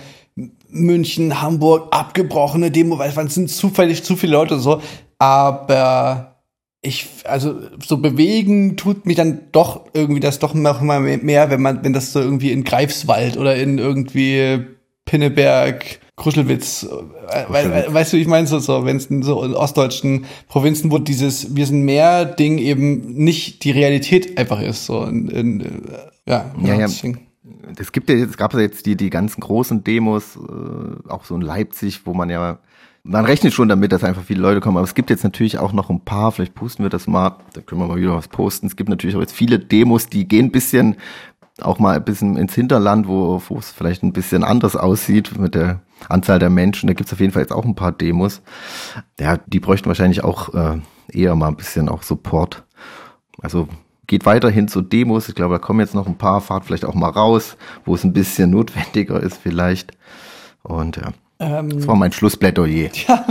München, Hamburg, abgebrochene Demo, weil es sind zufällig zu viele Leute und so, aber ich, also so bewegen tut mich dann doch irgendwie das doch noch mal mehr, wenn man, wenn das so irgendwie in Greifswald oder in irgendwie Pinneberg, Kruschelwitz, äh, weil, weil, weißt du, ich meine so, so wenn es in so in ostdeutschen Provinzen, wo dieses Wir sind mehr Ding eben nicht die Realität einfach ist, so in, in, äh, ja, Ja, ja. Es gibt ja jetzt, gab es jetzt die, die ganzen großen Demos, äh, auch so in Leipzig, wo man ja, man rechnet schon damit, dass einfach viele Leute kommen, aber es gibt jetzt natürlich auch noch ein paar, vielleicht posten wir das mal, da können wir mal wieder was posten. Es gibt natürlich auch jetzt viele Demos, die gehen ein bisschen, auch mal ein bisschen ins Hinterland, wo es vielleicht ein bisschen anders aussieht mit der Anzahl der Menschen. Da gibt es auf jeden Fall jetzt auch ein paar Demos. Ja, die bräuchten wahrscheinlich auch äh, eher mal ein bisschen auch Support. Also geht weiterhin zu Demos. Ich glaube, da kommen jetzt noch ein paar, fahrt vielleicht auch mal raus, wo es ein bisschen notwendiger ist vielleicht. Und ja, ähm, das war mein Schlussplädoyer. Ja,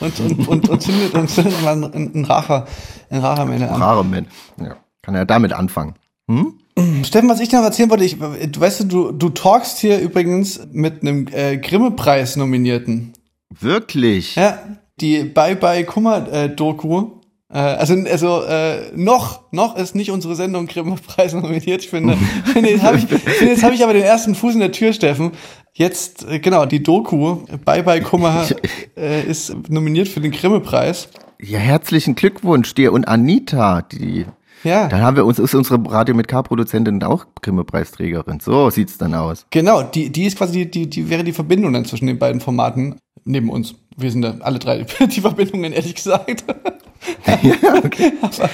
und, und, und, und zündet, zündet mal ein, ein Racher, ein Rachermännle an. Rachermännle, ja. Kann er damit anfangen. Hm? Steffen, was ich noch erzählen wollte, ich, du weißt du, du talkst hier übrigens mit einem äh, Grimme-Preis-Nominierten. Wirklich? Ja, die Bye Bye Kummer-Doku. Äh, also, also äh, noch, noch ist nicht unsere Sendung Grimme-Preis nominiert. Ich finde, finde jetzt habe ich, finde, jetzt hab ich aber den ersten Fuß in der Tür, Steffen. Jetzt, äh, genau, die Doku Bye Bye Kummer äh, ist nominiert für den Grimme-Preis. Ja, herzlichen Glückwunsch dir und Anita, die ja. Dann haben wir uns, ist unsere Radio mit K-Produzentin auch Grimme-Preisträgerin. So sieht's dann aus. Genau, die, die ist quasi die, die, die wäre die Verbindung dann zwischen den beiden Formaten neben uns. Wir sind da alle drei die Verbindungen, ehrlich gesagt. ja, okay. aber,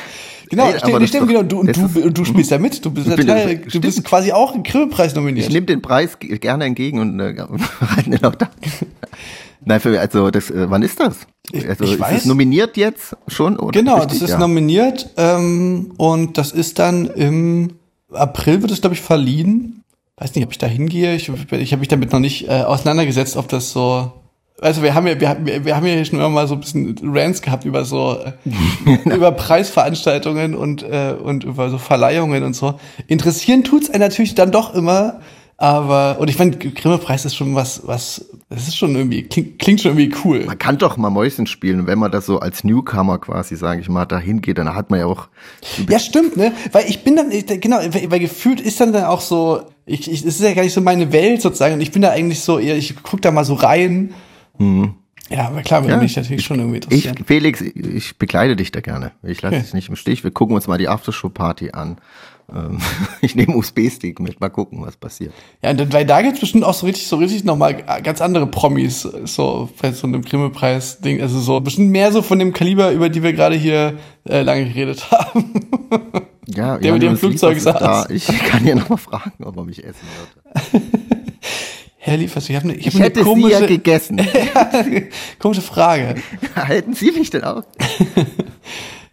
genau, hey, stimmt, stimmt, genau. Du, du, du spielst ja mit. Du bist, Teil, du bist quasi auch im Grimme-Preis nominiert. Ich nehme den Preis gerne entgegen und äh, halten den auch da. Nein, für, also das, äh, wann ist das? Also ich ist weiß. es nominiert jetzt schon? Oder genau, richtig? das ist ja. nominiert ähm, und das ist dann im April wird es, glaube ich, verliehen. Weiß nicht, ob ich da hingehe. Ich, ich habe mich damit noch nicht äh, auseinandergesetzt, ob das so. Also wir haben ja, wir, haben, wir haben ja schon immer mal so ein bisschen Rants gehabt über so über Preisveranstaltungen und äh, und über so Verleihungen und so. Interessieren tut's einen natürlich dann doch immer, aber, und ich meine, Grimme-Preis ist schon was, was, das ist schon irgendwie, klingt, klingt schon irgendwie cool. Man kann doch mal Mäuschen spielen, wenn man das so als Newcomer quasi, sage ich mal, da hingeht, dann hat man ja auch. Ja, stimmt, ne? Weil ich bin dann, genau, weil gefühlt ist dann dann auch so, ich, ich, es ist ja gar nicht so meine Welt sozusagen, und ich bin da eigentlich so, ich guck da mal so rein. Mhm. Ja, aber klar, würde ja, mich natürlich ich, schon irgendwie interessieren. Ich, Felix, ich begleite dich da gerne. Ich lasse okay. dich nicht im Stich. Wir gucken uns mal die Aftershow-Party an. Ähm, ich nehme USB-Stick mit, mal gucken, was passiert. Ja, weil da gibt's bestimmt auch so richtig, so richtig nochmal ganz andere Promis, so bei so einem Grimme-Preis-Ding. Also so bestimmt mehr so von dem Kaliber, über die wir gerade hier äh, lange geredet haben. Ja, der mit dem Flugzeug saß. Da. Ich kann ja nochmal fragen, ob er mich essen wird. Herr Liefers, ich habe eine, ich hab ich hätte eine komische, Sie ja gegessen. komische Frage. Halten Sie mich denn auch?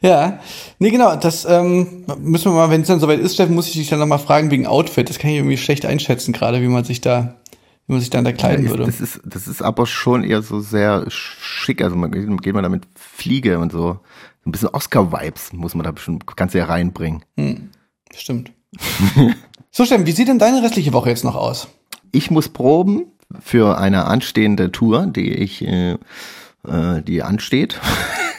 Ja, nee, genau, das ähm, müssen wir mal, wenn es dann soweit ist, Steffen, muss ich dich dann nochmal fragen wegen Outfit. Das kann ich irgendwie schlecht einschätzen, gerade wie man sich da, wie man sich dann da kleiden ja, würde. Das ist, das ist aber schon eher so sehr schick. Also man geht man da mit Fliege und so. Ein bisschen Oscar-Vibes muss man da bestimmt ganz sehr reinbringen. Hm, stimmt. so, Steffen, wie sieht denn deine restliche Woche jetzt noch aus? Ich muss proben für eine anstehende Tour, die ich, äh, äh die ansteht.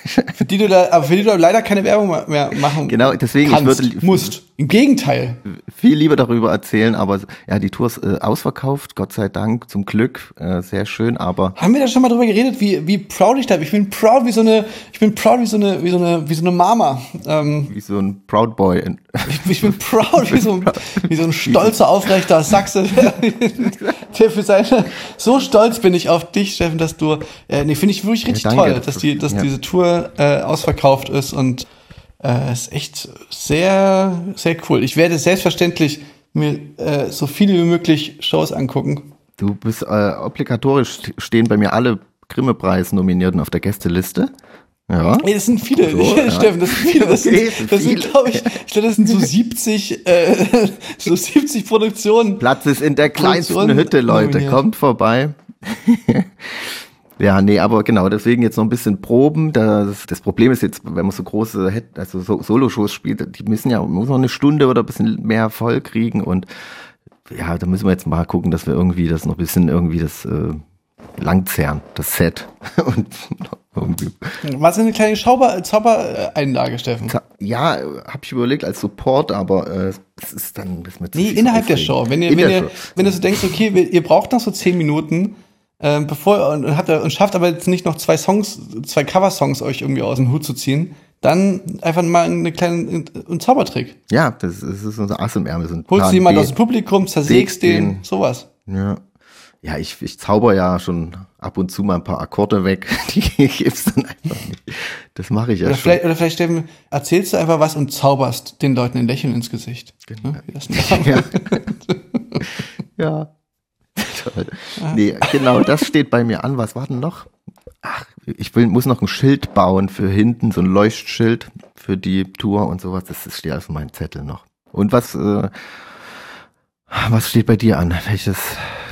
für die du da, aber für die du leider keine Werbung mehr machen Genau, deswegen kannst, ich würde musst. Im Gegenteil. Viel lieber darüber erzählen, aber ja, die Tour ist äh, ausverkauft, Gott sei Dank, zum Glück, äh, sehr schön, aber. Haben wir da schon mal drüber geredet, wie, wie proud ich da bin? Ich bin proud wie so eine, ich bin proud wie so eine, wie so eine, wie so eine Mama. Ähm, wie so ein Proud Boy. Ich, ich bin proud wie so, ein, wie so ein stolzer, aufrechter Sachse, der, der für seine, so stolz bin ich auf dich, Steffen, dass du, äh, nee, finde ich wirklich richtig ja, toll, dass die, dass ja. diese Tour äh, ausverkauft ist und äh, ist echt sehr, sehr cool. Ich werde selbstverständlich mir äh, so viele wie möglich Shows angucken. Du bist äh, obligatorisch stehen bei mir alle Grimme-Preis-Nominierten auf der Gästeliste. Ja. Ey, das sind viele, so, ja. Steffen, das sind viele. Das okay, sind, das sind glaube ich, ich glaube, das sind so 70, äh, so 70 Produktionen. Platz ist in der kleinsten Hütte, Leute. Nominiert. Kommt vorbei. Ja, nee, aber genau, deswegen jetzt noch ein bisschen proben. Das, das Problem ist jetzt, wenn man so große, also so Solo-Shows spielt, die müssen ja, muss noch eine Stunde oder ein bisschen mehr voll kriegen und ja, da müssen wir jetzt mal gucken, dass wir irgendwie das noch ein bisschen irgendwie das äh, langzerren, das Set. und irgendwie. Was ist eine kleine Zaubereinlage, Steffen? Ja, habe ich überlegt als Support, aber äh, es ist dann ein bisschen Nee, innerhalb der Show. Wenn ihr, In wenn ihr, Show. wenn du so denkst, okay, ihr braucht noch so zehn Minuten, ähm, bevor und, habt, und schafft aber jetzt nicht noch zwei Songs, zwei Cover-Songs euch irgendwie aus dem Hut zu ziehen, dann einfach mal einen kleinen einen Zaubertrick. Ja, das ist, das ist unser Ass im Ärmel. So Holst jemand aus dem Publikum, zersägst Sägst den, den. sowas. Ja. Ja, ich, ich zauber ja schon ab und zu mal ein paar Akkorde weg. Die gibt's dann einfach nicht. Das mache ich ja Oder schon. vielleicht, oder vielleicht Steffen, erzählst du einfach was und zauberst den Leuten ein Lächeln ins Gesicht. Ne? Wie das Ja. ja. Toll. Nee, genau, das steht bei mir an. Was war denn noch? Ach, ich will, muss noch ein Schild bauen für hinten, so ein Leuchtschild für die Tour und sowas. Das, steht auf meinem Zettel noch. Und was, äh, was steht bei dir an? Welches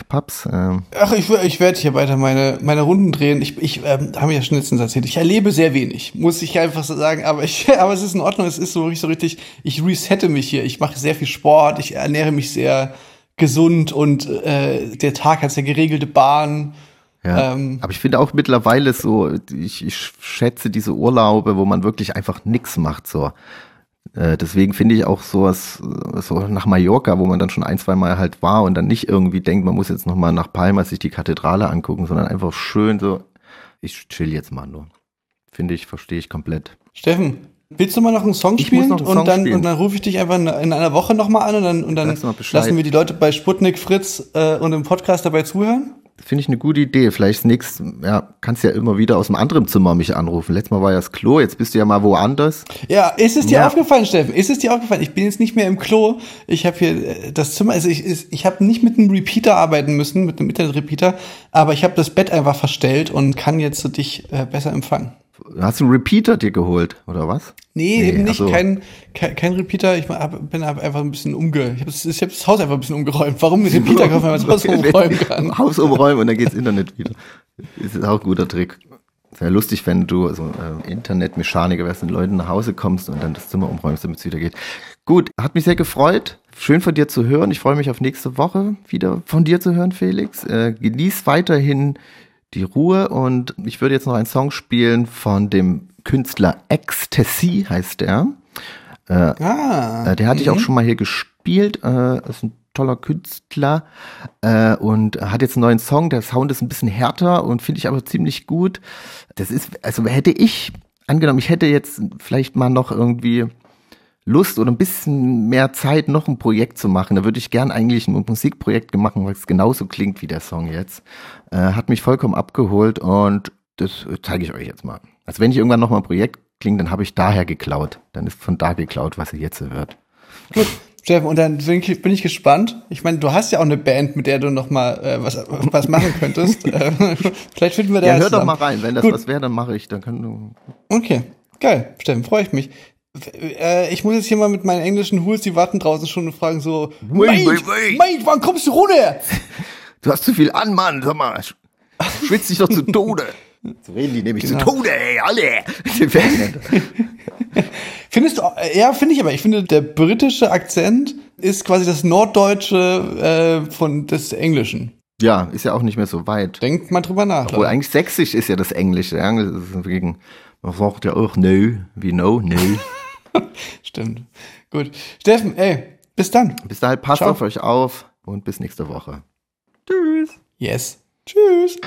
Paps? Ähm, Ach, ich, ich werde hier weiter meine, meine Runden drehen. Ich, ich ähm, habe ja schon letztens erzählt, ich erlebe sehr wenig, muss ich einfach so sagen. Aber, ich, aber es ist in Ordnung, es ist so so richtig, ich resette mich hier. Ich mache sehr viel Sport, ich ernähre mich sehr gesund und äh, der Tag hat sehr geregelte Bahn. Ja. Ähm, Aber ich finde auch mittlerweile so, ich, ich schätze diese Urlaube, wo man wirklich einfach nix macht, so. Äh, deswegen finde ich auch sowas, so nach Mallorca, wo man dann schon ein, zwei Mal halt war und dann nicht irgendwie denkt, man muss jetzt nochmal nach Palma sich die Kathedrale angucken, sondern einfach schön so, ich chill jetzt mal nur. Finde ich, verstehe ich komplett. Steffen, willst du mal noch einen Song Ich spielen? einen und, Song dann, spielen. und dann rufe ich dich einfach in, in einer Woche nochmal an und dann, und dann lassen wir die Leute bei Sputnik Fritz äh, und im Podcast dabei zuhören. Finde ich eine gute Idee. Vielleicht nächstes, ja, kannst ja immer wieder aus einem anderen Zimmer mich anrufen. Letztes Mal war ja das Klo, jetzt bist du ja mal woanders. Ja, ist es dir Ja. aufgefallen, Steffen? Ist es dir aufgefallen? Ich bin jetzt nicht mehr im Klo. Ich habe hier äh, das Zimmer, also ich, ich, habe nicht mit einem Repeater arbeiten müssen, mit einem Internet-Repeater, aber ich habe das Bett einfach verstellt und kann jetzt dich äh, besser empfangen. Hast du einen Repeater dir geholt, oder was? Nee, Nee, eben nicht. so. Kein, kein, kein Repeater. Ich hab, bin einfach ein bisschen umge... Ich habe das, ich hab das Haus einfach ein bisschen umgeräumt. Warum einen Repeater kaufen, wenn man das Haus umräumen kann? Haus umräumen und dann geht's Internet wieder. Das ist auch ein guter Trick. Wäre lustig, wenn du so äh, Internetmechaniker wärst und Leuten nach Hause kommst und dann das Zimmer umräumst, damit es wieder geht. Gut, hat mich sehr gefreut. Schön von dir zu hören. Ich freue mich auf nächste Woche wieder von dir zu hören, Felix. Äh, genieß weiterhin die Ruhe und ich würde jetzt noch einen Song spielen von dem Künstler Ecstasy, heißt der. Ah, Äh, der hatte ich auch schon mal hier gespielt. Äh, ist ein toller Künstler äh, und hat jetzt einen neuen Song. Der Sound ist ein bisschen härter und finde ich aber ziemlich gut. Das ist, also hätte ich angenommen, ich hätte jetzt vielleicht mal noch irgendwie Lust oder ein bisschen mehr Zeit, noch ein Projekt zu machen. Da würde ich gern eigentlich ein Musikprojekt machen, weil es genauso klingt wie der Song jetzt. Äh, hat mich vollkommen abgeholt und das zeige ich euch jetzt mal. Also wenn ich irgendwann noch mal ein Projekt klingt, dann habe ich daher geklaut. Dann ist von da geklaut, was ihr jetzt hört. gut. Steffen, und dann bin ich, bin ich gespannt. Ich meine, du hast ja auch eine Band, mit der du noch mal äh, was, was machen könntest. Äh, Vielleicht finden wir da Ja, hör doch zusammen. mal rein. Wenn das Gut. was wäre, dann mache ich. Dann kann du. Okay, geil, Steffen, freue ich mich. Äh, ich muss jetzt hier mal mit meinen englischen Hools, die warten draußen schon und fragen so, Wait, wait, wait." Mate, wann kommst du runter? Du hast zu viel an, Mann. Sag mal, sch- schwitzt dich doch zu Tode. So reden die nämlich Genau. zu Tode, ey, alle. Findest du, äh, ja, finde ich aber. Ich finde, der britische Akzent ist quasi das Norddeutsche äh, von des Englischen. ja, ist ja auch nicht mehr so weit. Denkt mal drüber nach. Obwohl eigentlich sächsisch ist ja das Englische. Ja? Man sagt ja auch no, wie no, no. Stimmt. Gut. Steffen, ey, bis dann. bis dahin passt Ciao. auf euch auf und bis nächste Woche. Tschüss. Yes. Tschüss.